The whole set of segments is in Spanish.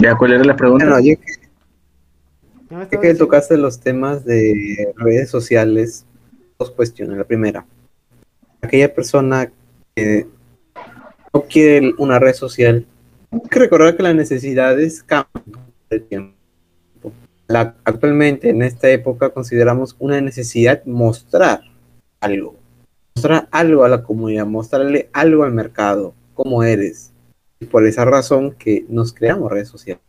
Ya, ¿cuál era la pregunta? Bueno, ya que, ya que tocaste los temas de redes sociales, dos cuestiones. La primera, aquella persona que no quiere una red social, hay que recordar que las necesidades cambian de tiempo. La- actualmente, en esta época, consideramos una necesidad mostrar algo. Mostrar algo a la comunidad, mostrarle algo al mercado, cómo eres. Y por esa razón que nos creamos redes sociales.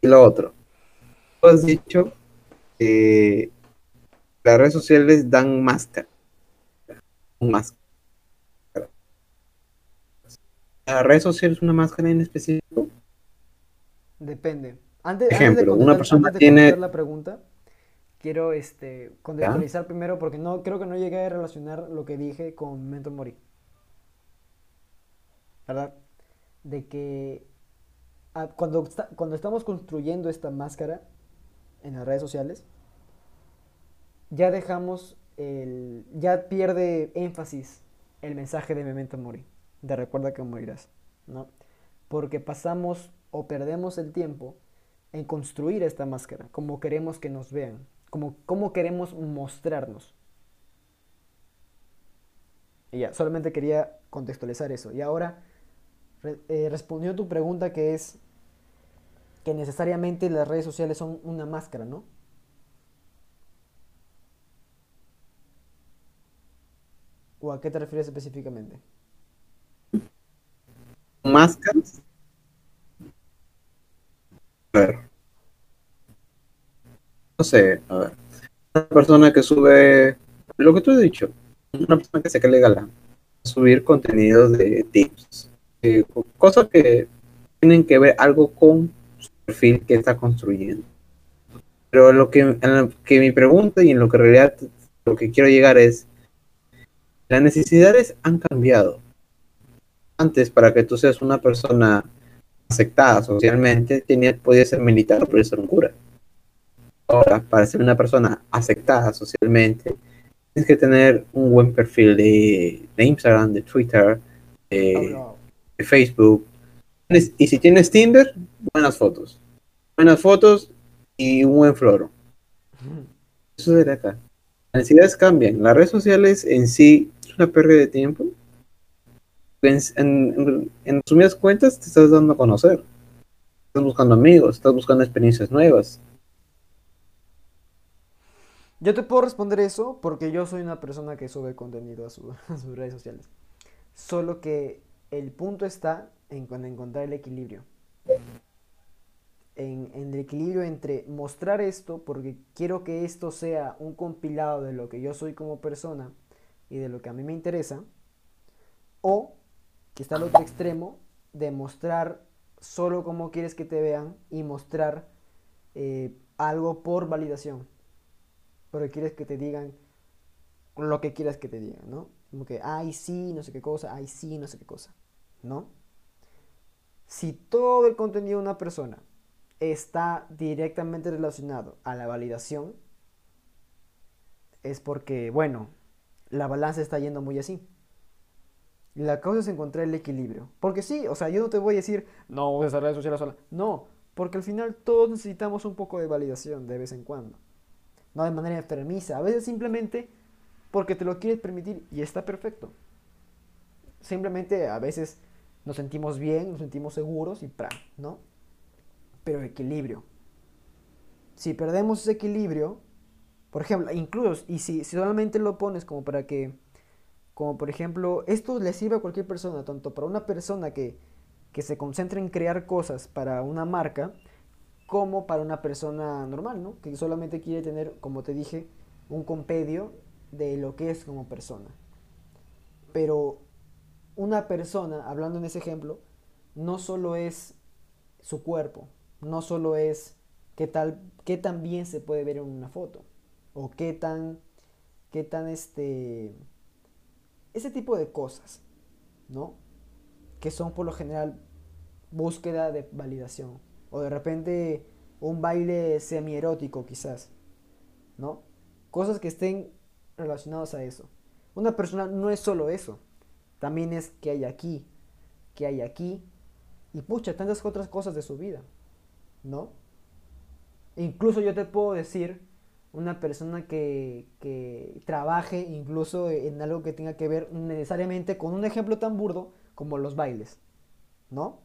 Y lo otro, tú has dicho que las redes sociales dan máscara. Máscara. ¿La red social es una máscara en específico? Depende. Antes, Ejemplo, antes de una persona antes de tiene- la pregunta, quiero este, contextualizar primero porque no creo que no llegué a relacionar lo que dije con Memento Mori. De que ah, cuando, cuando estamos construyendo esta máscara en las redes sociales, ya dejamos el. ya pierde énfasis el mensaje de Memento Mori. De recuerda que morirás. ¿No? Porque pasamos o perdemos el tiempo en construir esta máscara, como queremos que nos vean, como, como queremos mostrarnos. Y ya, solamente quería contextualizar eso. Y ahora, eh, respondió tu pregunta que es que necesariamente las redes sociales son una máscara, ¿no? ¿O a qué te refieres específicamente? ¿Máscaras? A ver. No sé, a ver. Una persona que sube lo que tú has dicho, una persona que se cree galán, subir contenido de tips, eh, cosas que tienen que ver algo con su perfil que está construyendo. Pero lo que, que mi pregunta y en lo que en realidad lo que quiero llegar es, las necesidades han cambiado. Antes, para que tú seas una persona aceptada socialmente, tenía, podía ser militar o podía ser un cura. Ahora, para ser una persona aceptada socialmente, tienes que tener un buen perfil de, de Instagram, de Twitter, de Facebook. Y si tienes Tinder, buenas fotos. Buenas fotos y un buen floro. Eso de acá. Las necesidades cambian. Las redes sociales en sí es una pérdida de tiempo. En, en, en resumidas cuentas, te estás dando a conocer. Estás buscando amigos, estás buscando experiencias nuevas. Yo te puedo responder eso porque yo soy una persona que sube contenido a, a sus redes sociales. Solo que el punto está en, con encontrar el equilibrio. En, el equilibrio entre mostrar esto porque quiero que esto sea un compilado de lo que yo soy como persona y de lo que a mí me interesa. O que está al otro extremo de mostrar solo como quieres que te vean y mostrar eh, algo por validación porque quieres que te digan lo que quieras que te digan, ¿no? Como que, ay, sí, no sé qué cosa, ay, sí, no sé qué cosa, ¿no? Si todo el contenido de una persona está directamente relacionado a la validación, es porque, bueno, la balanza está yendo muy así. La cosa es encontrar el equilibrio. Porque sí, o sea, yo no te voy a decir, no, voy a redes sociales sola. No, porque al final todos necesitamos un poco de validación de vez en cuando no de manera enfermiza, a veces simplemente porque te lo quieres permitir y está perfecto. Simplemente a veces nos sentimos bien, nos sentimos seguros y ¡pra! ¿no? Pero equilibrio. Si perdemos ese equilibrio, por ejemplo, incluso, y si, si solamente lo pones como para que, como por ejemplo, esto le sirve a cualquier persona, tanto para una persona que, que se concentra en crear cosas para una marca, como para una persona normal, ¿no? Que solamente quiere tener, como te dije, un compendio de lo que es como persona. Pero una persona, hablando en ese ejemplo, no solo es su cuerpo, no solo es qué tal, qué tan bien se puede ver en una foto, o qué tan, qué tan este, ese tipo de cosas, ¿no? Que son por lo general búsqueda de validación, o de repente un baile semi-erótico quizás, ¿no? Cosas que estén relacionadas a eso. Una persona no es solo eso, también es que hay aquí, que hay aquí, y pucha, tantas otras cosas de su vida, ¿no? Incluso yo te puedo decir, una persona que, que trabaje incluso en algo que tenga que ver necesariamente con un ejemplo tan burdo como los bailes, ¿no?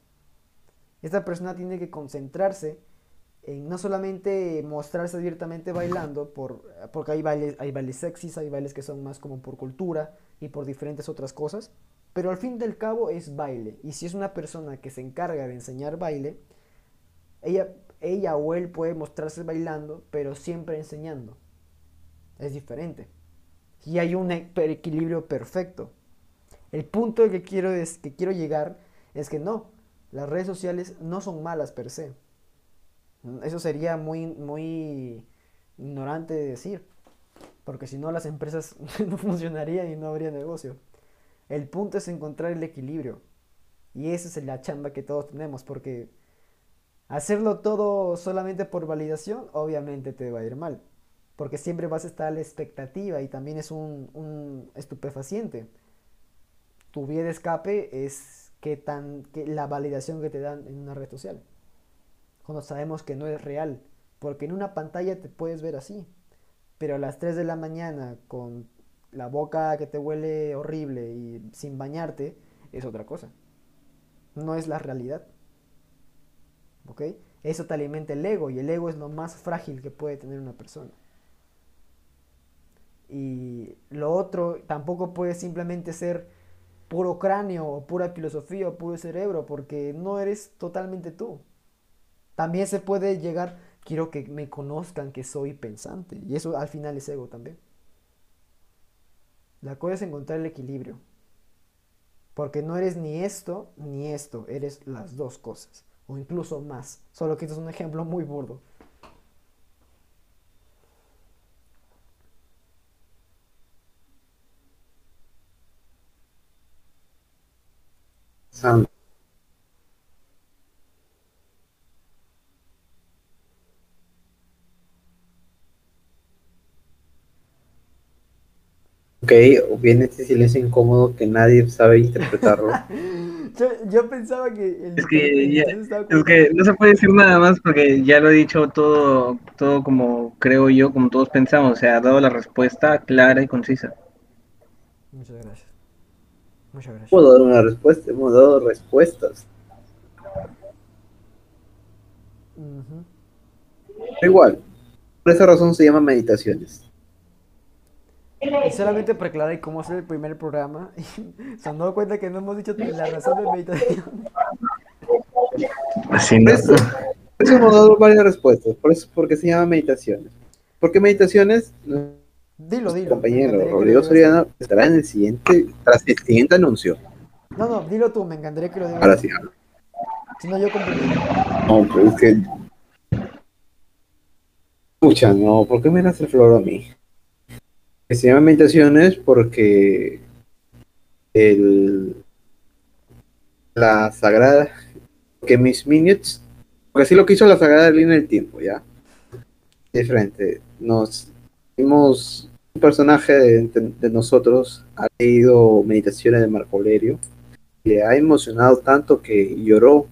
Esta persona tiene que concentrarse en no solamente mostrarse abiertamente bailando, por, porque hay bailes, hay bailes sexys, hay bailes que son más como por cultura y por diferentes otras cosas, pero al fin del cabo es baile. Y si es una persona que se encarga de enseñar baile, ella, ella o él puede mostrarse bailando, pero siempre enseñando. Es diferente. Y hay un equilibrio perfecto. El punto que quiero, es, que quiero llegar es que no, las redes sociales no son malas per se. Eso sería muy, muy ignorante de decir, porque si no las empresas no funcionarían y no habría negocio. El punto es encontrar el equilibrio. Y esa es la chamba que todos tenemos, porque hacerlo todo solamente por validación, obviamente te va a ir mal. Porque siempre vas a estar a la expectativa y también es un, un estupefaciente. Tu vía de escape es que tan, que la validación que te dan en una red social. Cuando sabemos que no es real. Porque en una pantalla te puedes ver así. Pero a las 3 de la mañana con la boca que te huele horrible y sin bañarte es otra cosa. No es la realidad. ¿Ok? Eso te alimenta el ego y el ego es lo más frágil que puede tener una persona. Y lo otro tampoco puede simplemente ser puro cráneo o pura filosofía o puro cerebro porque no eres totalmente tú. También se puede llegar, quiero que me conozcan que soy pensante y eso al final es ego también. La cosa es encontrar el equilibrio. Porque no eres ni esto ni esto, eres las dos cosas. O incluso más. Solo que esto es un ejemplo muy burdo. Ok, o viene este silencio incómodo que nadie sabe interpretarlo. yo, pensaba que... es, que, es que no se puede decir nada más porque ya lo he dicho todo, todo como creo yo, como todos pensamos. O sea, ha dado la respuesta clara y concisa. Muchas gracias. Muchas gracias. Puedo dar una respuesta, hemos dado respuestas. Igual, por esa razón se llama meditaciones. Y solamente para aclarar cómo hacer el primer programa, se han dado cuenta que no hemos dicho la razón de meditación. Así no. Por eso, eso hemos dado varias respuestas. Por eso, porque se llama meditaciones. Porque meditaciones, Dilo, dilo. compañero Rodrigo Soriano estará en el siguiente, tras el siguiente anuncio. No, no, dilo tú, me encantaría que lo digas. Ahora sí. Si no, yo complemento. No, pero es que. Escucha, no, ¿por qué me das el flor a mí? Se llama meditaciones porque el, la sagrada, que mis minutes, porque así lo que hizo la sagrada línea del tiempo, ¿ya? Diferente. Nos vimos un personaje de, nosotros, ha leído meditaciones de Marco Aurelio, le ha emocionado tanto que lloró,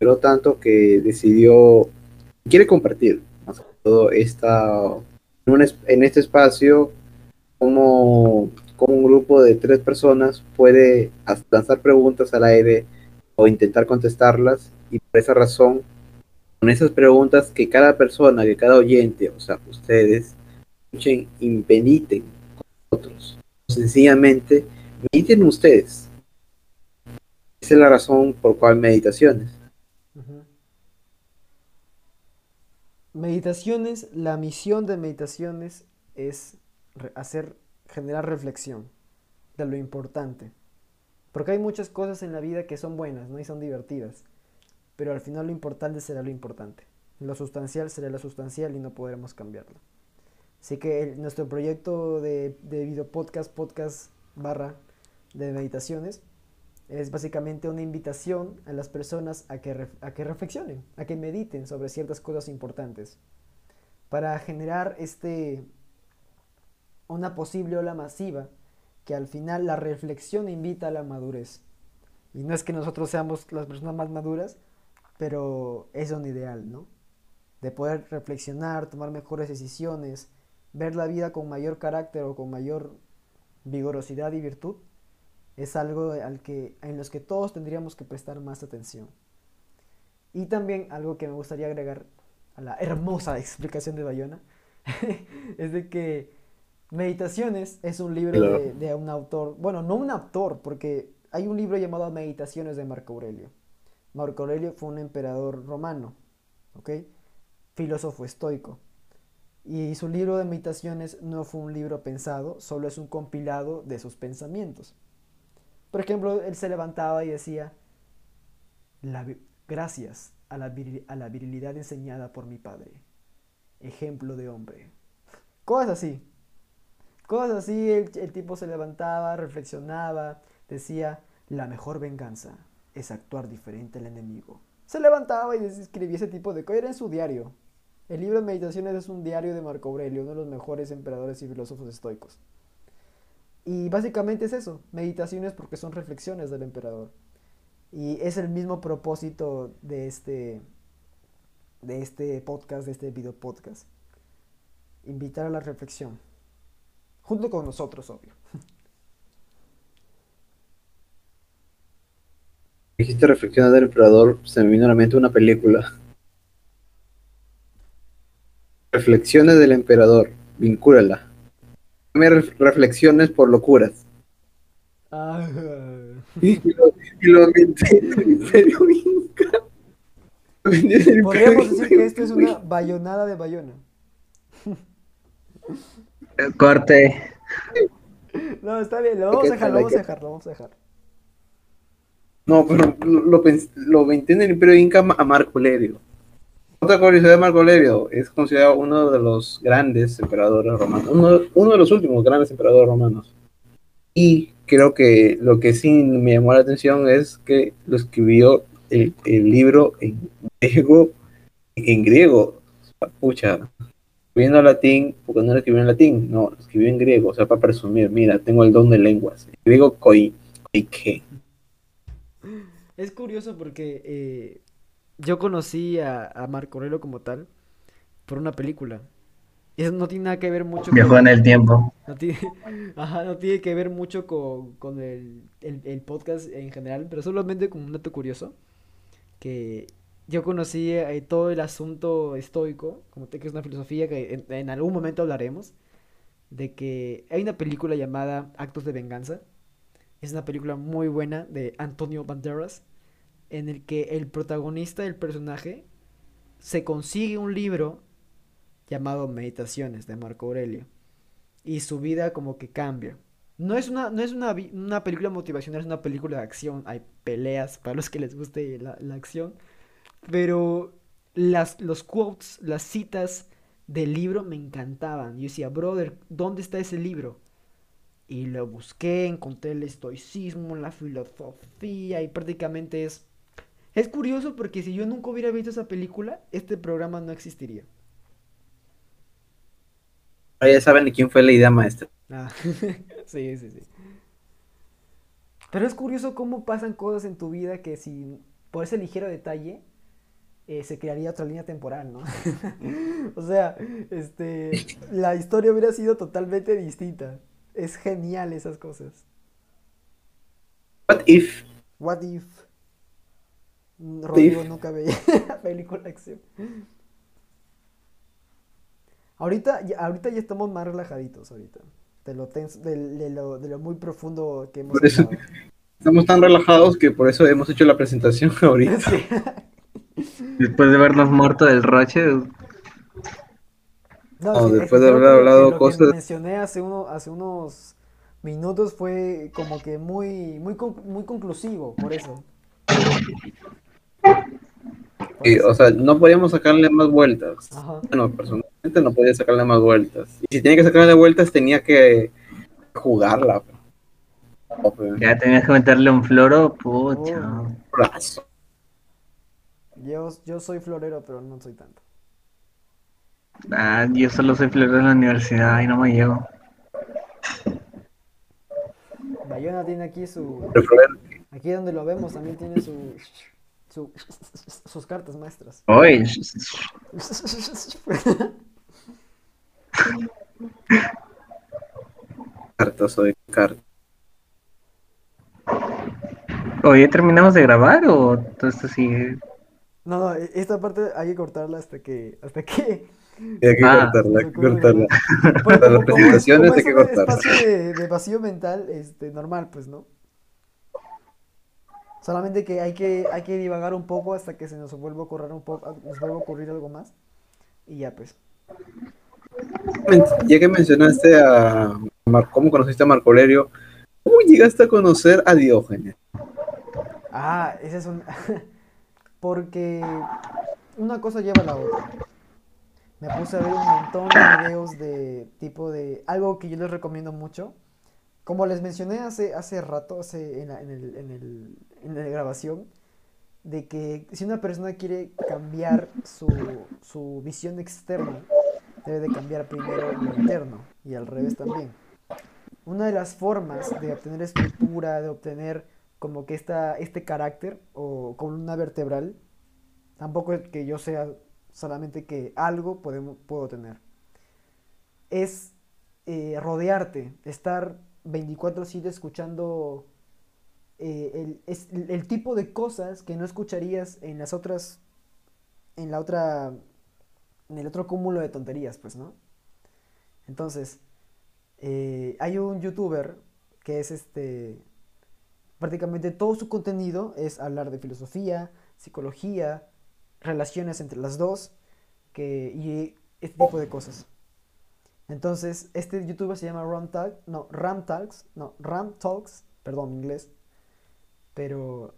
lloró tanto que decidió, quiere compartir todo esta un en este espacio como, un grupo de tres personas puede lanzar preguntas al aire o intentar contestarlas y por esa razón con esas preguntas que cada persona, que cada oyente, o sea, ustedes, escuchen y mediten con nosotros. Sencillamente, mediten ustedes. Esa es la razón por cual meditaciones. Ujú. Meditaciones, la misión de meditaciones es hacer, generar reflexión de lo importante. Porque hay muchas cosas en la vida que son buenas, ¿no? Y son divertidas. Pero al final lo importante será lo importante. Lo sustancial será lo sustancial y no podremos cambiarlo. Así que nuestro proyecto de, de video podcast, podcast barra de meditaciones, es básicamente una invitación a las personas a que, a que reflexionen, a que mediten sobre ciertas cosas importantes, para generar este, una posible ola masiva que al final la reflexión invita a la madurez. Y no es que nosotros seamos las personas más maduras, pero es un ideal, ¿no? De poder reflexionar, tomar mejores decisiones, ver la vida con mayor carácter o con mayor vigorosidad y virtud, es algo al que, en los que todos tendríamos que prestar más atención. Y también algo que me gustaría agregar a la hermosa explicación de Bayona, es de que Meditaciones es un libro de, de, un autor, bueno, no un autor, porque hay un libro llamado Meditaciones de Marco Aurelio. Marco Aurelio fue un emperador romano, ¿ok? Filósofo estoico. Y su libro de meditaciones no fue un libro pensado, solo es un compilado de sus pensamientos. Por ejemplo, él se levantaba y decía, gracias a la, la virilidad enseñada por mi padre, ejemplo de hombre. Cosas así. Cosas así, el, tipo se levantaba, reflexionaba, decía, la mejor venganza es actuar diferente al enemigo. Se levantaba y escribía ese tipo de cosas, era en su diario. El libro de Meditaciones es un diario de Marco Aurelio, uno de los mejores emperadores y filósofos estoicos. Y básicamente es eso, meditaciones porque son reflexiones del emperador. Y es el mismo propósito de este, de este podcast, de este video podcast. Invitar a la reflexión. Junto con nosotros, obvio. Dijiste reflexiones del emperador, se me vino a la mente una película. Reflexiones del emperador, vincúlala. Reflexiones por locuras. Ah. Y lo, y lo Imperio Inca. Podríamos decir que esto es una bayonada de Bayona. Corte. No, está bien, lo vamos a dejar, lo vamos a dejar, lo vamos a dejar. No, pero lo, lo, en el Imperio Inca a Marco Aurelio. Otra curiosidad de Marco Aurelio es considerado uno de los grandes emperadores romanos, uno, uno de los últimos grandes emperadores romanos. Y creo que lo que sí me llamó la atención es que lo escribió el, el libro en griego, en griego, pucha, escribiendo latín, porque no lo escribió en latín, no, lo escribió en griego, o sea, para presumir, mira, tengo el don de lenguas. En griego, koi, qué. Es curioso porque eh, yo conocí a, a, Marco Aurelio como tal por una película. Y eso no tiene nada que ver mucho Viajó en el tiempo. No tiene, ajá, no tiene que ver mucho con, con el, el, el, podcast en general, pero solamente como un dato curioso, que yo conocí eh, todo el asunto estoico, como que es una filosofía que en, algún momento hablaremos, de que hay una película llamada Actos de Venganza. Es una película muy buena de Antonio Banderas, en el que el protagonista del personaje se consigue un libro llamado Meditaciones de Marco Aurelio y su vida como que cambia. No es una, no es una, una película motivacional, es una película de acción. Hay peleas para los que les guste la, la acción pero las, los quotes, las citas del libro me encantaban. Yo decía, brother, ¿dónde está ese libro? Y lo busqué, encontré el estoicismo, la filosofía y prácticamente es... Es curioso porque si yo nunca hubiera visto esa película, este programa no existiría. Ya saben de quién fue la idea maestra. Ah, sí, sí, sí. Pero es curioso cómo pasan cosas en tu vida que si por ese ligero detalle eh, se crearía otra línea temporal, ¿no? o sea, este, la historia hubiera sido totalmente distinta. Es genial esas cosas. What if? What if? Rodrigo nunca veía película de acción. Ahorita, ahorita ya estamos más relajaditos ahorita. De lo, de, lo, de lo muy profundo que hemos Estamos tan relajados que por eso hemos hecho la presentación ahorita. Después de vernos muerto del roche. No, después de haber hablado lo cosas. Que mencioné hace, uno, hace unos minutos fue como que muy, muy, muy conclusivo, por eso. O sea, no podíamos sacarle más vueltas. Bueno, personalmente no podía sacarle más vueltas. Y si tenía que sacarle vueltas, tenía que jugarla. Ya tenías que meterle un floro, pucha. Oh. Yo, yo soy florero, pero no soy tanto. Ah, yo solo soy florero en la universidad y no me llevo. Bayona tiene aquí su. Aquí donde lo vemos también tiene su, su- sus cartas maestras. Oye, Cartas o de cartas. oye, ¿terminamos de grabar o todo esto sigue? No, no, esta parte hay que cortarla hasta que, hasta que. Hay que Ah, cortarla, hay que cortarla. Porque Para las presentaciones hay es que un cortarla. espacio de, de vacío mental, este, normal, pues, ¿no? Solamente que hay que, hay que divagar un poco hasta que se nos vuelva a ocurrir un poco, nos vuelva a ocurrir algo más. Y ya, pues. Ya que mencionaste a Mar- cómo conociste a Marco Aurelio, ¿cómo llegaste a conocer a Diógenes? Ah, ese es un... Porque una cosa lleva a la otra. Me puse a ver un montón de videos de tipo de... Algo que yo les recomiendo mucho. Como les mencioné hace, hace rato, hace, en, la, en, el, en, el, en la grabación, de que si una persona quiere cambiar su, su visión externa, debe de cambiar primero lo interno y al revés también. Una de las formas de obtener estructura, de obtener como que esta, este carácter o columna vertebral, tampoco es que yo sea solamente que algo podemos, puedo tener. Es eh, rodearte, estar 24/7 escuchando eh, el, es- el- tipo de cosas que no escucharías en las otras, en la otra, en el otro cúmulo de tonterías, pues, ¿no? Entonces, eh, hay un youtuber que es este, prácticamente todo su contenido es hablar de filosofía, psicología, relaciones entre las dos, que, y este tipo de cosas. Entonces, este youtuber se llama Ram Talk, no, Ram Talks, no, Ram Talks, perdón, inglés, pero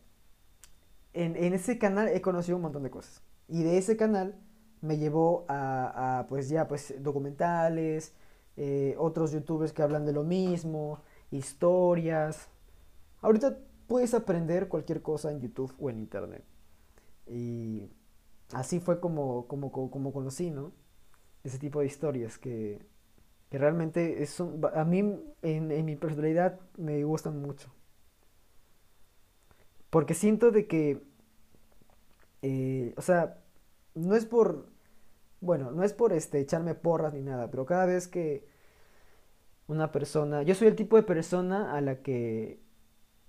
en, en ese canal he conocido un montón de cosas. Y de ese canal me llevó a, a, pues ya, pues documentales, eh, otros youtubers que hablan de lo mismo, historias. Ahorita puedes aprender cualquier cosa en YouTube o en Internet. Y así fue como, como, como, conocí, ¿no? Ese tipo de historias que, que realmente es a mí en, en mi personalidad me gustan mucho. Porque siento de que, eh, o sea, no es por, bueno, no es por este, echarme porras ni nada, pero cada vez que una persona, yo soy el tipo de persona a la que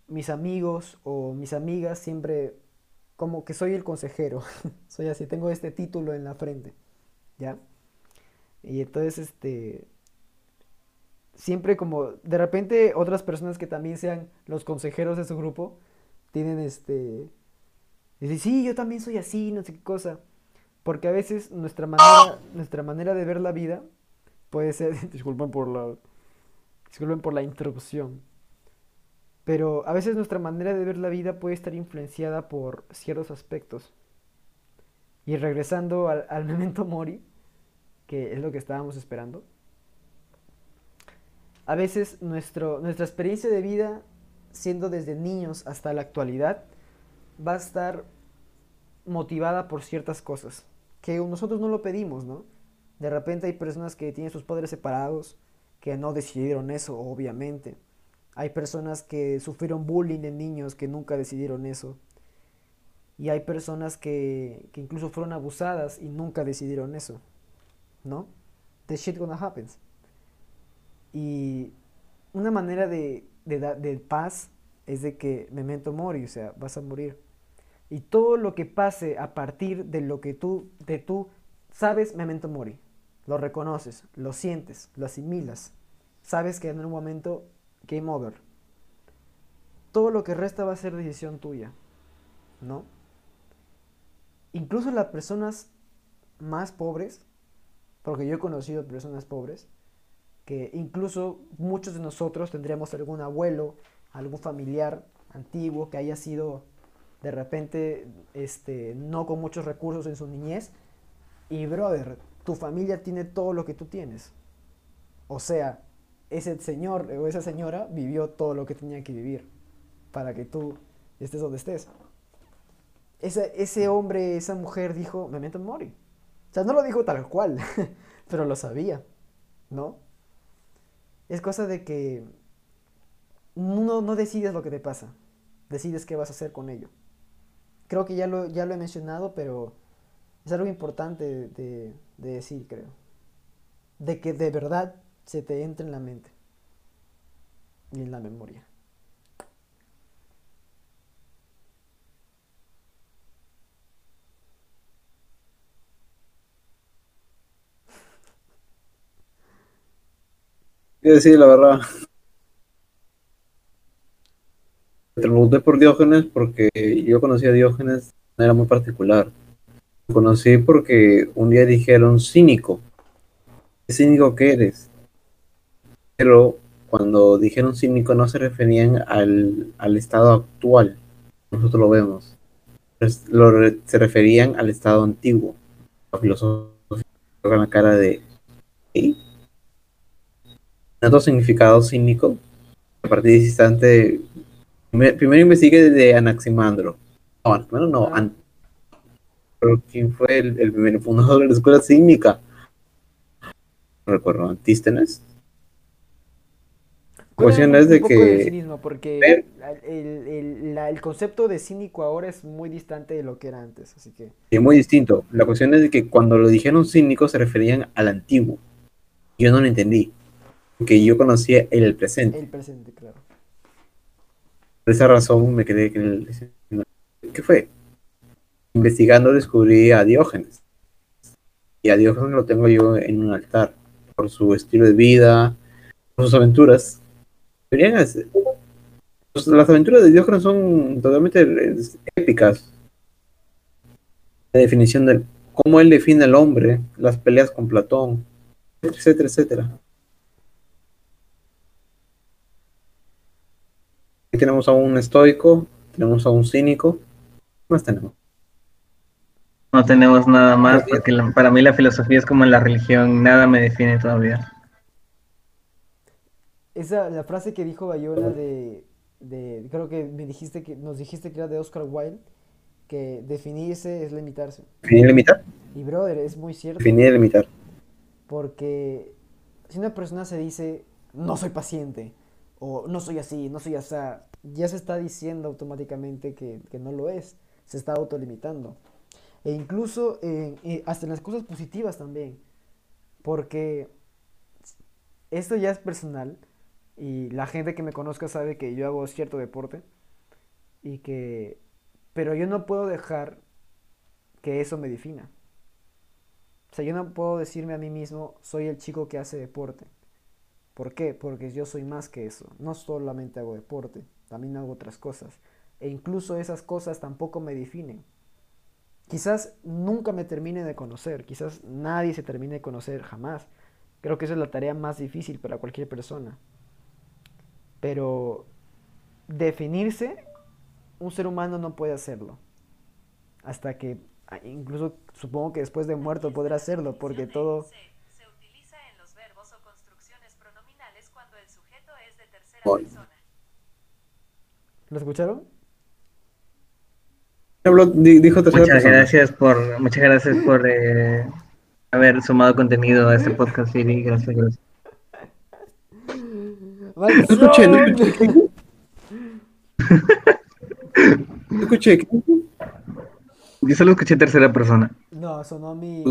mis amigos o mis amigas siempre, como que soy el consejero, soy así, tengo este título en la frente, ¿ya? Y entonces, este, siempre como, de repente otras personas que también sean los consejeros de su grupo, tienen este, dicen, sí, yo también soy así, no sé qué cosa, porque a veces nuestra manera, nuestra manera de ver la vida puede ser, disculpen por la, disculpen por la interrupción, pero a veces nuestra manera de ver la vida puede estar influenciada por ciertos aspectos. Y regresando al, al memento mori, que es lo que estábamos esperando, a veces nuestro, nuestra experiencia de vida, siendo desde niños hasta la actualidad, va a estar motivada por ciertas cosas, que nosotros no lo pedimos, ¿no? De repente hay personas que tienen sus padres separados, que no decidieron eso, obviamente. Hay personas que sufrieron bullying de niños que nunca decidieron eso. Y hay personas que, que incluso fueron abusadas y nunca decidieron eso. ¿No? The shit gonna happen. Y una manera de, de, paz es de que memento mori, o sea, vas a morir. Y todo lo que pase a partir de lo que tú, de tú sabes, memento mori. Lo reconoces, lo sientes, lo asimilas. Sabes que en un momento, game over. Todo lo que resta va a ser decisión tuya, ¿no? Incluso las personas más pobres, porque yo he conocido personas pobres, que incluso muchos de nosotros tendríamos algún abuelo, algún familiar antiguo que haya sido de repente este, no con muchos recursos en su niñez. Y brother, tu familia tiene todo lo que tú tienes. O sea, ese señor o esa señora vivió todo lo que tenía que vivir para que tú estés donde estés. Ese, ese hombre, esa mujer dijo, memento mori. O sea, no lo dijo tal cual, pero lo sabía, ¿no? Es cosa de que no, no decides lo que te pasa. decides qué vas a hacer con ello. Creo que ya lo, ya lo he mencionado, pero es algo importante de, de decir, creo. De que de verdad se te entre en la mente y en la memoria. Quiero decir la verdad. Te pregunté por Diógenes porque yo conocí a Diógenes de manera muy particular. Lo conocí porque un día dijeron cínico. ¿Qué cínico que eres? Pero cuando dijeron cínico no se referían al, al estado actual. Nosotros lo vemos. se referían al estado antiguo. La filosofía con la cara de otro significado cínico, a partir de ese instante, primero investigué de Anaximandro. No, bueno, no, ah. pero ¿quién fue el, el, primer fundador de la escuela cínica? No recuerdo, Antístenes. La cuestión es de que... porque el, el, concepto de cínico ahora es muy distante de lo que era antes, así que... Es muy distinto. La cuestión es de que cuando lo dijeron cínico se referían al antiguo. Yo no lo entendí que yo conocía el presente. El presente, claro. Por esa razón me quedé en el... ¿Qué fue? Investigando descubrí a Diógenes. Y a Diógenes lo tengo yo en un altar. Por su estilo de vida, por sus aventuras. Pues, las aventuras de Diógenes son totalmente épicas. La definición de cómo él define al hombre, las peleas con Platón, etcétera, etcétera. Tenemos a un estoico, tenemos a un cínico. ¿Qué más tenemos? No tenemos nada más, porque para mí la filosofía es como la religión, nada me define todavía. Esa, la frase que dijo Bayona de, de, creo que me dijiste que, nos dijiste que era de Oscar Wilde, que definirse es limitarse. ¿Definir limitar? Y brother, es muy cierto. Definir limitar. Porque si una persona se dice, no soy paciente, o no soy así, no soy así, ya se está diciendo automáticamente que, no lo es, se está autolimitando. E incluso eh, hasta en las cosas positivas también, porque esto ya es personal y la gente que me conozca sabe que yo hago cierto deporte y que pero yo no puedo dejar que eso me defina. O sea, yo no puedo decirme a mí mismo, soy el chico que hace deporte. ¿Por qué? Porque yo soy más que eso. No solamente hago deporte, también hago otras cosas. E incluso esas cosas tampoco me definen. Quizás nunca me termine de conocer, quizás nadie se termine de conocer jamás. Creo que esa es la tarea más difícil para cualquier persona. Pero definirse, un ser humano no puede hacerlo. Hasta que, incluso supongo que después de muerto podrá hacerlo, porque todo... ¿Lo escucharon? dijo muchas gracias por muchas gracias por eh, haber sumado contenido a este podcast Siri. Gracias gracias. No escuché no escuché. No escuché. Yo solo escuché tercera persona. No sonó mi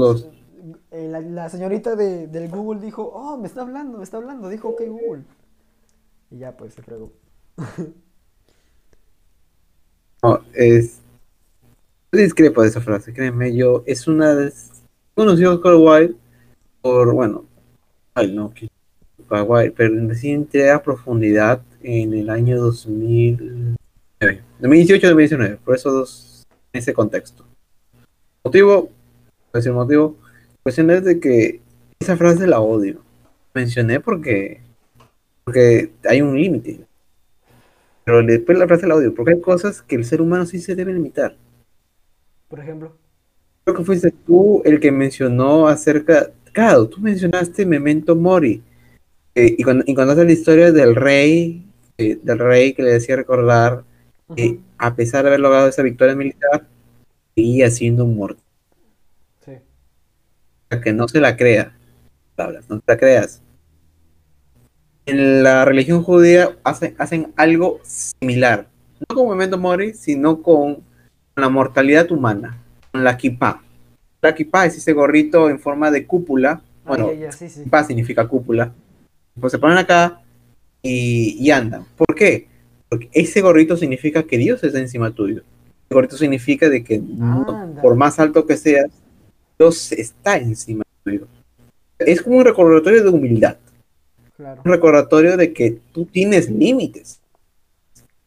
eh, la, señorita de, del Google dijo oh me está hablando me está hablando dijo ok Google y ya, pues se fregó. no, es. discrepo de esa frase, créeme, yo. Es una. De... Conocí a Oscar por, bueno. Ay, no, que. pero recién a profundidad en el año 2009. 2018-2019, por eso dos. En ese contexto. Motivo. Decir motivo. Cuestión es de que esa frase la odio. Mencioné porque porque hay un límite. Pero después la frase del audio, porque hay cosas que el ser humano sí se debe limitar. Por ejemplo. Creo que fuiste tú el que mencionó acerca. Claro, tú mencionaste Memento Mori. Eh, y, cuando, y cuando hace la historia del rey, eh, del rey que le decía recordar que a pesar de haber logrado esa victoria militar, seguía siendo un muerto. Sí. que no se la crea. No te la creas en la religión judía hacen, hacen algo similar. no con Memento Mori, sino con la mortalidad humana, con la kippah. La kippah es ese gorrito en forma de cúpula. Bueno, ya, ya, sí, sí. kippah significa cúpula. Pues se ponen acá y, y andan. ¿Por qué? Porque ese gorrito significa que Dios está encima tuyo. El gorrito significa de que Anda. por más alto que seas, Dios está encima tuyo. Es como un recordatorio de humildad Claro. un recordatorio de que tú tienes límites.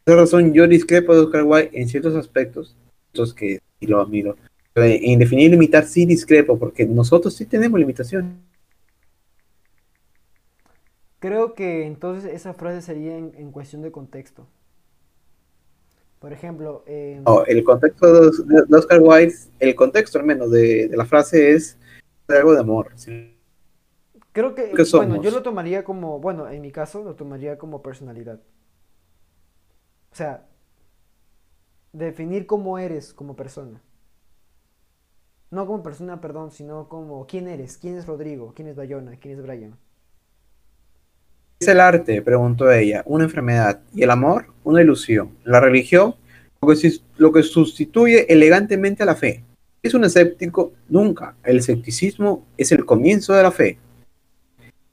Por esa razón yo discrepo de Oscar Wilde en ciertos aspectos, otros que lo admiro. Pero En definir y limitar sí discrepo, porque nosotros sí tenemos limitaciones. Creo que entonces esa frase sería en, en cuestión de contexto. Por ejemplo, eh, No, el contexto de, Oscar Wilde, el contexto al menos de, de la frase es algo de amor. ¿sí? Creo que, ¿qué bueno, yo lo tomaría como, bueno, en mi caso lo tomaría como personalidad. O sea, definir cómo eres como persona. No como persona, perdón, sino como quién eres, quién es Rodrigo, quién es Bayona, quién es Brian. ¿Qué es el arte? Preguntó ella. Una enfermedad. ¿Y el amor? Una ilusión. La religión, lo que, lo que sustituye elegantemente a la fe. ¿Es un escéptico? Nunca. El escepticismo es el comienzo de la fe.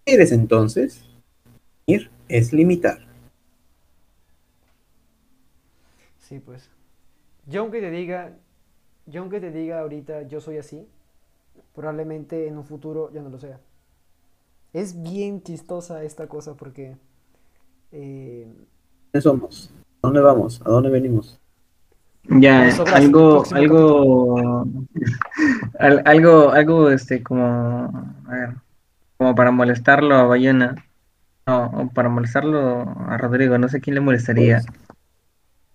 ¿Qué eres entonces? Ir es limitar. Sí, pues. Yo aunque te diga, yo aunque te diga ahorita yo soy así, probablemente en un futuro ya no lo sea. Es bien chistosa esta cosa porque eh, ¿Quiénes somos? ¿A dónde vamos? ¿A dónde venimos? Ya, algo, algo, al- algo, algo, este, como, a ver, como para molestarlo a Bayona, no, o para molestarlo a Rodrigo, no sé quién le molestaría.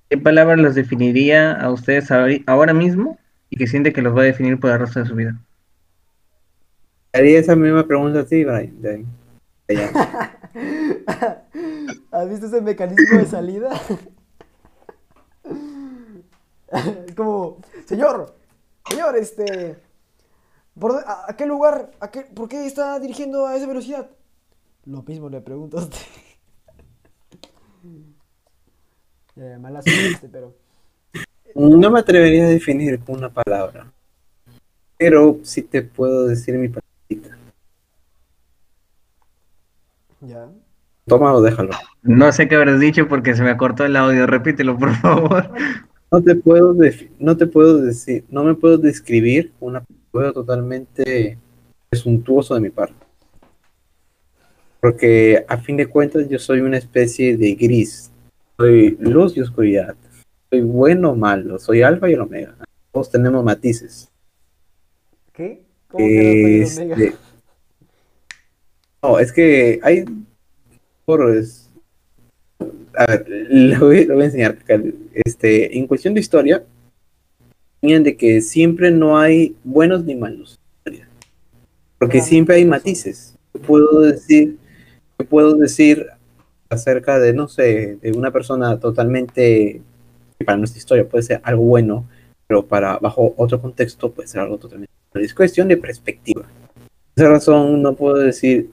¿Qué palabras los definiría a ustedes ahora mismo y que siente que los va a definir por el resto de su vida? Haría esa misma pregunta a ti, Brian. de. De. ¿Has visto ese mecanismo de salida? Es como, señor, señor, este, ¿por a, a qué lugar, a qué, por qué está dirigiendo a esa velocidad? Lo mismo le pregunto a usted. Mala suerte, pero... No me atrevería a definir con una palabra. Pero sí te puedo decir mi palabra. Ya. Toma o déjalo. No sé qué habrás dicho porque se me cortó el audio, repítelo por favor. No te puedo no te puedo decir, no me puedo describir una puedo totalmente presuntuoso de mi parte. Porque a fin de cuentas yo soy una especie de gris. Soy luz y oscuridad. Soy bueno o malo. Soy alfa y el omega. Todos tenemos matices. ¿Qué? ¿Cómo que no soy Omega? Este, No, es que hay foros. A ver, lo voy, lo voy a enseñar. Este, en cuestión de historia, enseñan de que siempre no hay buenos ni malos. Porque Claro, siempre hay matices. Puedo decir, puedo decir acerca de, no sé, de una persona totalmente, para nuestra historia puede ser algo bueno, pero para bajo otro contexto puede ser algo totalmente. malo. Es cuestión de perspectiva. Por esa razón no puedo decir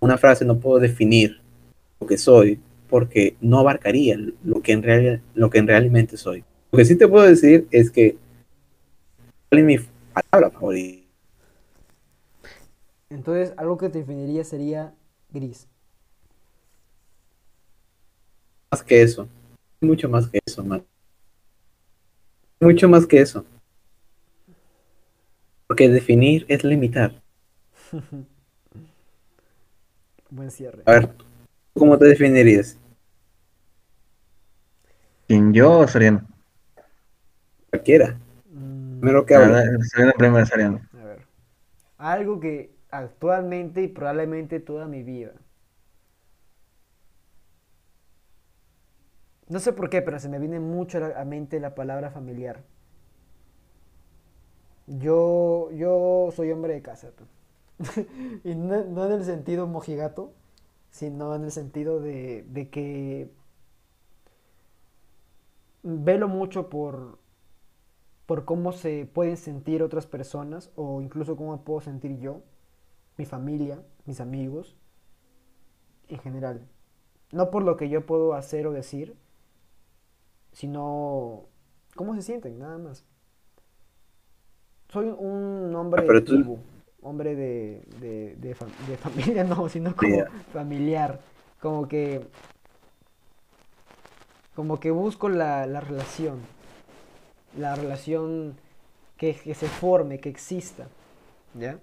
una frase, no puedo definir lo que soy, porque no abarcaría lo que en real, lo que en realmente soy. Lo que sí te puedo decir es que ¿cuál es mi palabra favorita? Entonces, algo que te definiría sería gris. Más que eso. Mucho más que eso, man. Mucho más que eso. Porque definir es limitar. Buen cierre. A ver, ¿cómo te definirías? ¿Quién yo o Soriano? Cualquiera. Primero que habla. A ver. Algo que actualmente y probablemente toda mi vida. No sé por qué, pero se me viene mucho a la mente la palabra familiar. Yo, yo soy hombre de casa. tú. y no, no en el sentido mojigato, sino en el sentido de, de que velo mucho por, por cómo se pueden sentir otras personas o incluso cómo me puedo sentir yo, mi familia, mis amigos, en general. No por lo que yo puedo hacer o decir, sino cómo se sienten, nada más. Soy un hombre Ah, pero de tú- tribu, hombre de, de, de fam- de familia, no, sino como familiar, como que, como que busco la, la relación, la relación que, que se forme, que exista, ¿ya?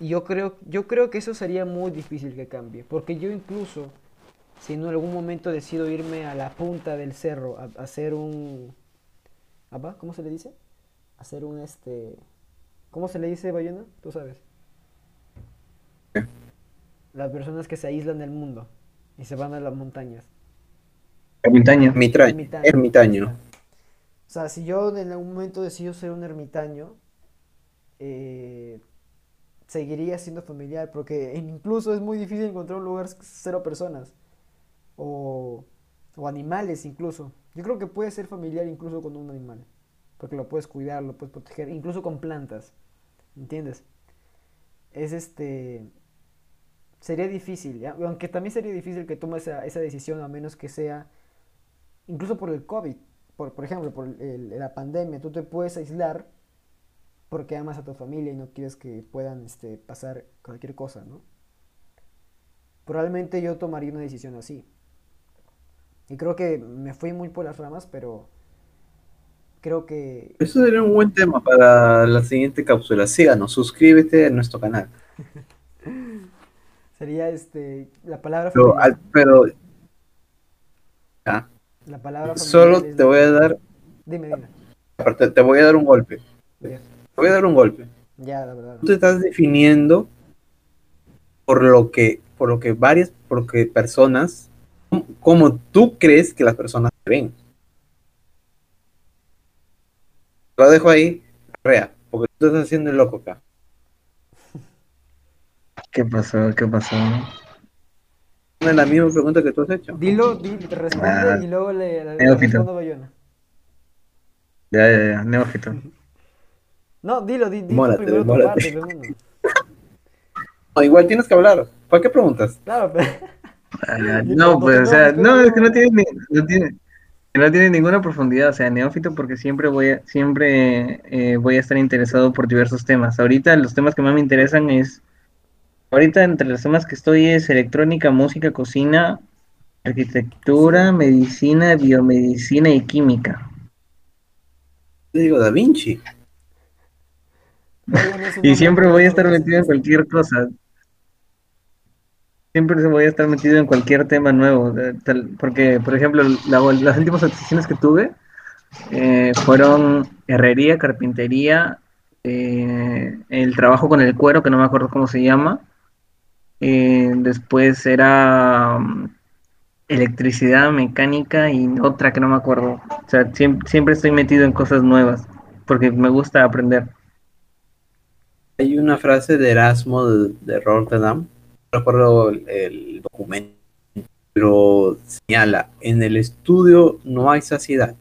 Y yo creo, yo creo que eso sería muy difícil que cambie, porque yo incluso, si en algún momento decido irme a la punta del cerro a, a hacer un... ¿apa? ¿Cómo se le dice? Hacer un este... ¿Cómo se le dice, Bayona? Tú sabes. ¿Qué? Las personas que se aíslan del mundo y se van a las montañas. Ermitaño. Ermitaño. Ermitaño. O sea, si yo en algún momento decido ser un ermitaño, eh, seguiría siendo familiar, porque incluso es muy difícil encontrar un lugar cero personas, o, o animales incluso. Yo creo que puede ser familiar incluso con un animal, porque lo puedes cuidar, lo puedes proteger, incluso con plantas, ¿entiendes? Es este... Sería difícil, aunque también sería difícil que tomes esa, esa decisión a menos que sea, incluso por el COVID, por, por ejemplo, por el- la pandemia, tú te puedes aislar porque amas a tu familia y no quieres que puedan este, pasar cualquier cosa, ¿no? Probablemente yo tomaría una decisión así. Y creo que me fui muy por las ramas, pero creo que Eso sería un buen tema para la siguiente cápsula. Síganos, suscríbete a nuestro canal. sería este la palabra Pero, al- pero ah, La palabra solo te voy a dar, Dime, dime. aparte, te voy a dar un golpe. Te voy a dar un golpe. ya, la verdad. Tú te estás definiendo por lo que, por lo que varias, porque personas, como tú crees que las personas te ven. Lo dejo ahí, rea, porque tú estás haciendo el loco acá. ¿Qué pasó? ¿Qué pasó? Es la misma pregunta que tú has hecho. Dilo, di- te responde Ah, y luego le, le neófito. respondo a Bayona. Ya, ya, ya, neófito. No, dilo, di, di tu Mólate, primero tu mólate. parte. No, igual tienes que hablar. ¿Para qué preguntas? Claro, pero... Ah, No, pues, o sea, no, es que no tiene, ni- no tiene, que no tiene ninguna profundidad, o sea, neófito porque siempre voy a, siempre eh, voy a estar interesado por diversos temas. Ahorita los temas que más me interesan es, ahorita entre los temas que estoy es electrónica, música, cocina, arquitectura, medicina, biomedicina y química. Te digo Da Vinci. Y siempre voy a estar metido en cualquier cosa. Siempre voy a estar metido en cualquier tema nuevo. tal- porque, por ejemplo, la- las últimas adquisiciones que tuve eh, fueron herrería, carpintería, eh, el trabajo con el cuero, que no me acuerdo cómo se llama. Eh, después era mm, electricidad, mecánica y otra que no me acuerdo. O sea, siempre, siempre estoy metido en cosas nuevas porque me gusta aprender. Hay una frase de Erasmo de, de Rotterdam, no recuerdo el, el documento, pero señala, en el estudio no hay saciedad.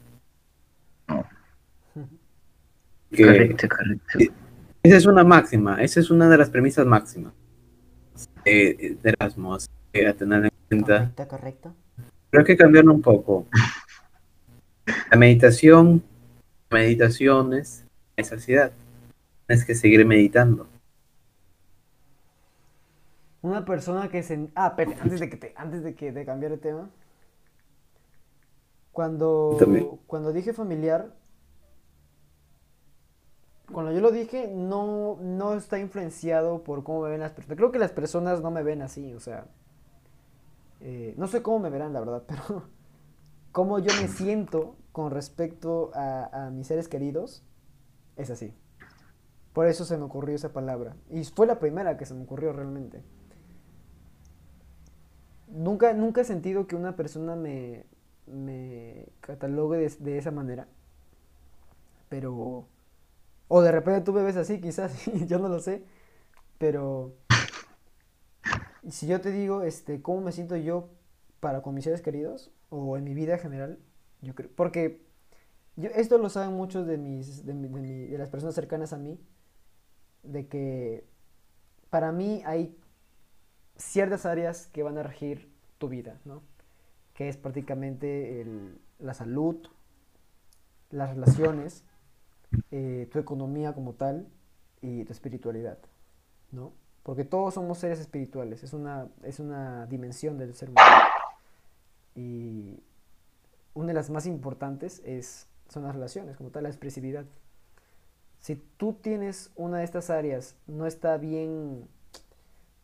Que Correcto, correcto. esa es una máxima, esa es una de las premisas máximas de, de Erasmo, así que a tener en cuenta. Correcto, correcto. Pero hay que cambiarlo un poco. La meditación, meditaciones, saciedad. Tienes que seguir meditando. Una persona que se... Ah, espérate, antes de que te, antes de que de cambiar de tema. Cuando, También. cuando dije familiar, cuando yo lo dije, no, no está influenciado por cómo me ven las personas. Creo que las personas no me ven así, o sea, eh, no sé cómo me verán, la verdad, pero cómo yo me siento con respecto a, a mis seres queridos, es así. Por eso se me ocurrió esa palabra. Y fue la primera que se me ocurrió realmente. Nunca, nunca he sentido que una persona me, me catalogue de, de esa manera. Pero... O de repente tú me ves así, quizás, yo no lo sé. Pero... Si yo te digo, este, cómo me siento yo para con mis seres queridos, o en mi vida en general, yo creo... Porque esto lo saben muchos de, mis, de, de las personas cercanas a mí, de que para mí hay ciertas áreas que van a regir tu vida, ¿no? Que es prácticamente el- la salud, las relaciones, eh, tu economía como tal y tu espiritualidad, ¿no? Porque todos somos seres espirituales, es una, es una dimensión del ser humano. Y una de las más importantes es, son las relaciones, como tal, la expresividad. Si tú tienes una de estas áreas, no está bien,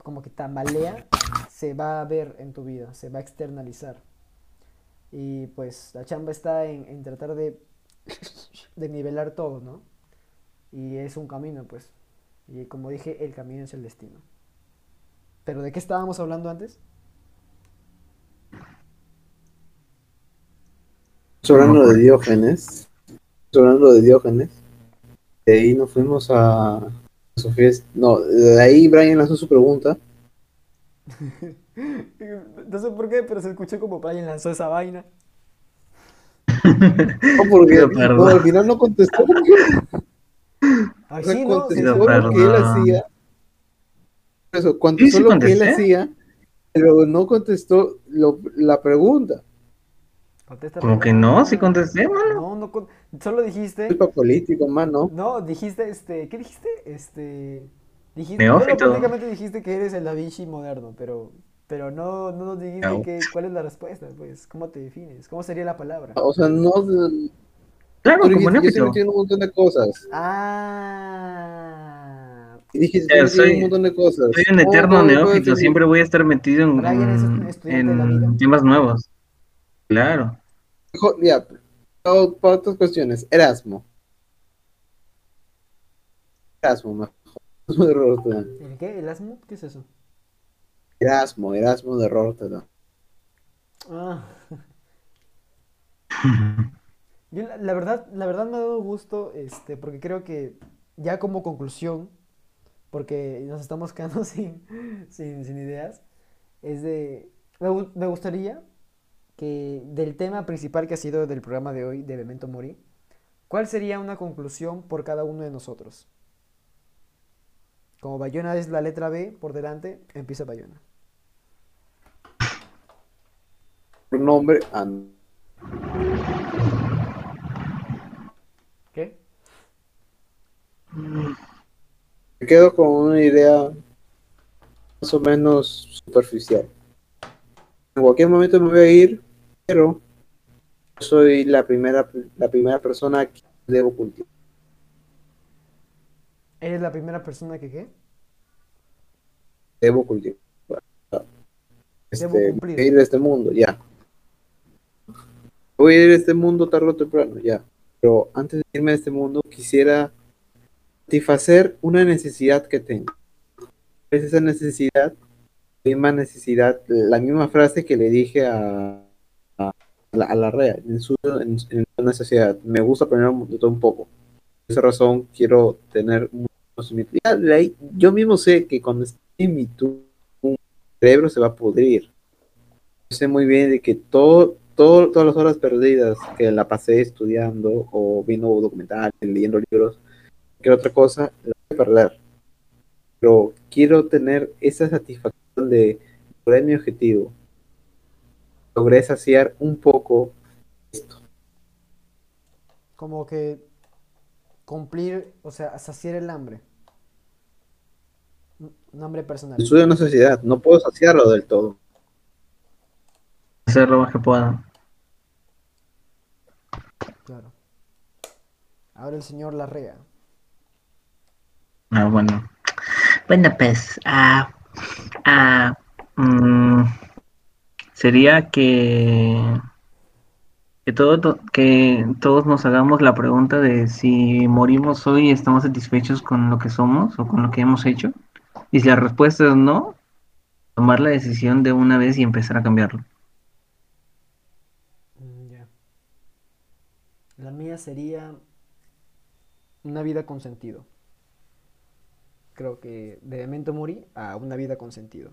como que tambalea, se va a ver en tu vida, se va a externalizar. Y pues la chamba está en, en tratar de, de nivelar todo, ¿no? Y es un camino, pues. Y como dije, el camino es el destino. ¿Pero de qué estábamos hablando antes? hablando de Diógenes. hablando de Diógenes. De ahí nos fuimos a Sofía. No, de ahí Brian lanzó su pregunta. no sé por qué, pero se escuchó como Brian lanzó esa vaina. No, porque no, al final no contestó. Ay, sí, no, contestó lo que él hacía. Eso, contestó lo que él hacía, pero no contestó lo, la pregunta. Como que no, sí contesté, mano. No, no, solo dijiste. Culpa político, mano. No, dijiste, este, ¿qué dijiste? Este, dijiste, Neófito. prácticamente dijiste que eres el Da Vinci moderno, pero, pero no, no nos dijiste que, cuál es la respuesta, pues, ¿cómo te defines? ¿Cómo sería la palabra? O sea, no... Claro, como como dijiste, yo un montón de cosas. Ah... Y dijiste, soy, un montón de cosas. Soy un eterno neófito, siempre voy a estar metido en, en, en temas nuevos. Claro. Ya, para otras cuestiones. Erasmo. Erasmo, mejor. ¿El qué? ¿Erasmo? ¿Qué es eso? Erasmo, Erasmo de Rotterdam. Ah. Yo, la, verdad, la verdad me ha dado gusto, este, porque creo que ya como conclusión, porque nos estamos quedando sin, sin, sin ideas, es de, me, me gustaría que del tema principal que ha sido del programa de hoy, de Memento Mori, ¿cuál sería una conclusión por cada uno de nosotros? Como Bayona es la letra B por delante, empieza Bayona. Nombre ¿Qué? Me quedo con una idea más o menos superficial. En cualquier momento me voy a ir pero soy la primera, la primera persona que debo cultivar. ¿Eres la primera persona que qué? Debo cultivar. Este, ir de este mundo, ya. Voy a ir de este mundo tarde o temprano, ya. Pero antes de irme de este mundo, quisiera satisfacer una necesidad que tengo. Es esa necesidad, la misma necesidad, la misma frase que le dije a, a la, red, en, su, en. Me gusta aprender de todo un poco. Por esa razón quiero tener un conocimiento. yo mismo sé que cuando esté en mi tu cerebro se va a pudrir. sé muy bien de que todo, todo, todas las horas perdidas que la pasé estudiando o viendo documentales, leyendo libros, que otra cosa, la voy a perder. Pero quiero tener esa satisfacción de lograr mi objetivo logré saciar un poco esto. Como que cumplir, o sea, saciar el hambre. Un hambre personal. Soy una sociedad, no puedo saciarlo del todo. Hacer lo más que pueda. Claro. Ahora el señor Larrea. Ah, bueno. Bueno, pues, ah, ah, mm, sería que, que, todo, que todos nos hagamos la pregunta de si morimos hoy estamos satisfechos con lo que somos o con lo que hemos hecho. Y si la respuesta es no, tomar la decisión de una vez y empezar a cambiarlo. Mm, la mía sería una vida con sentido. Creo que de momento morí a una vida con sentido.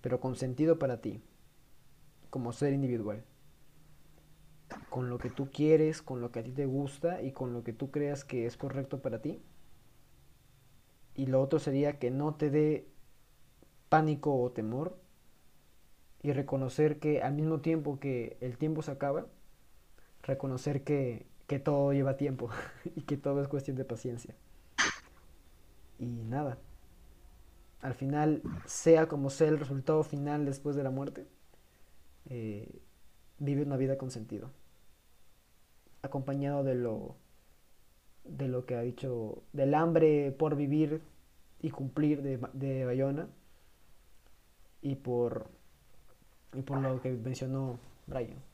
Pero con sentido para ti como ser individual. Con lo que tú quieres, con lo que a ti te gusta y con lo que tú creas que es correcto para ti. Y lo otro sería que no te dé pánico o temor y reconocer que al mismo tiempo que el tiempo se acaba, reconocer que, que todo lleva tiempo y que todo es cuestión de paciencia. Y nada, al final, sea como sea el resultado final después de la muerte, eh, vive una vida con sentido, acompañado de lo, de lo que ha dicho, del hambre por vivir y cumplir de, de Bayona y por, y por lo que mencionó Brian.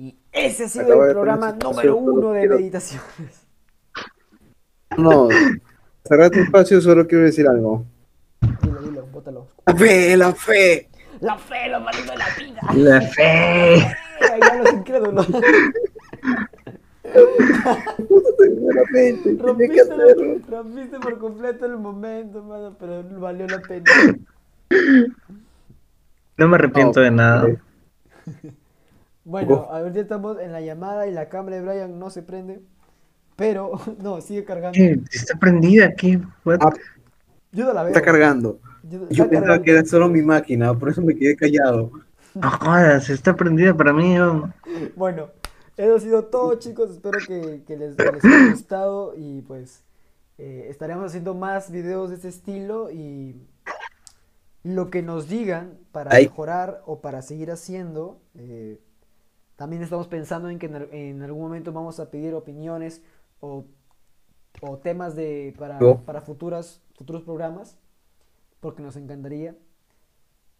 Y ese ha sido Acabo el programa número uno de quiero- meditaciones. No, cerrar tu espacio, solo quiero decir algo. Dilo, dilo, bótalo. La fe, la fe. La fe, lo marido de la vida. La fe. Ahí van los incrédulos. Rompiste, rompiste por completo el momento, mano, pero valió la pena. No me arrepiento No, de nada. Bueno, ahorita estamos en la llamada y la cámara de Brian no se prende. Pero, no, sigue cargando. ¿Qué? Está prendida, ¿qué? What? Ah, Yo no la veo. está cargando. Yo- pensaba cargando. que era solo mi máquina, por eso me quedé callado. No jodas, está prendida para mí. yo. Bueno, eso ha sido todo, chicos. Espero que, que les, que les haya gustado y pues eh, estaremos haciendo más videos de este estilo y lo que nos digan para mejorar o para seguir haciendo. eh, también estamos pensando en que en, al- en algún momento vamos a pedir opiniones o, o temas de, para, para futuras, futuros programas, porque nos encantaría.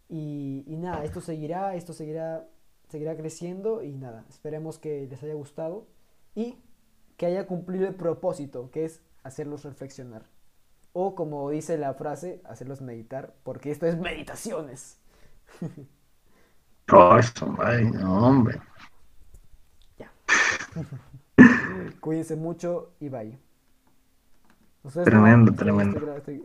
Y, y nada, esto seguirá, esto seguirá, seguirá creciendo y nada, esperemos que les haya gustado y que haya cumplido el propósito, que es hacerlos reflexionar. O como dice la frase, hacerlos meditar, porque esto es meditaciones. Eso, no, hombre. Cuídense mucho y bye. Tremendo, no, tremendo. estoy gra- estoy-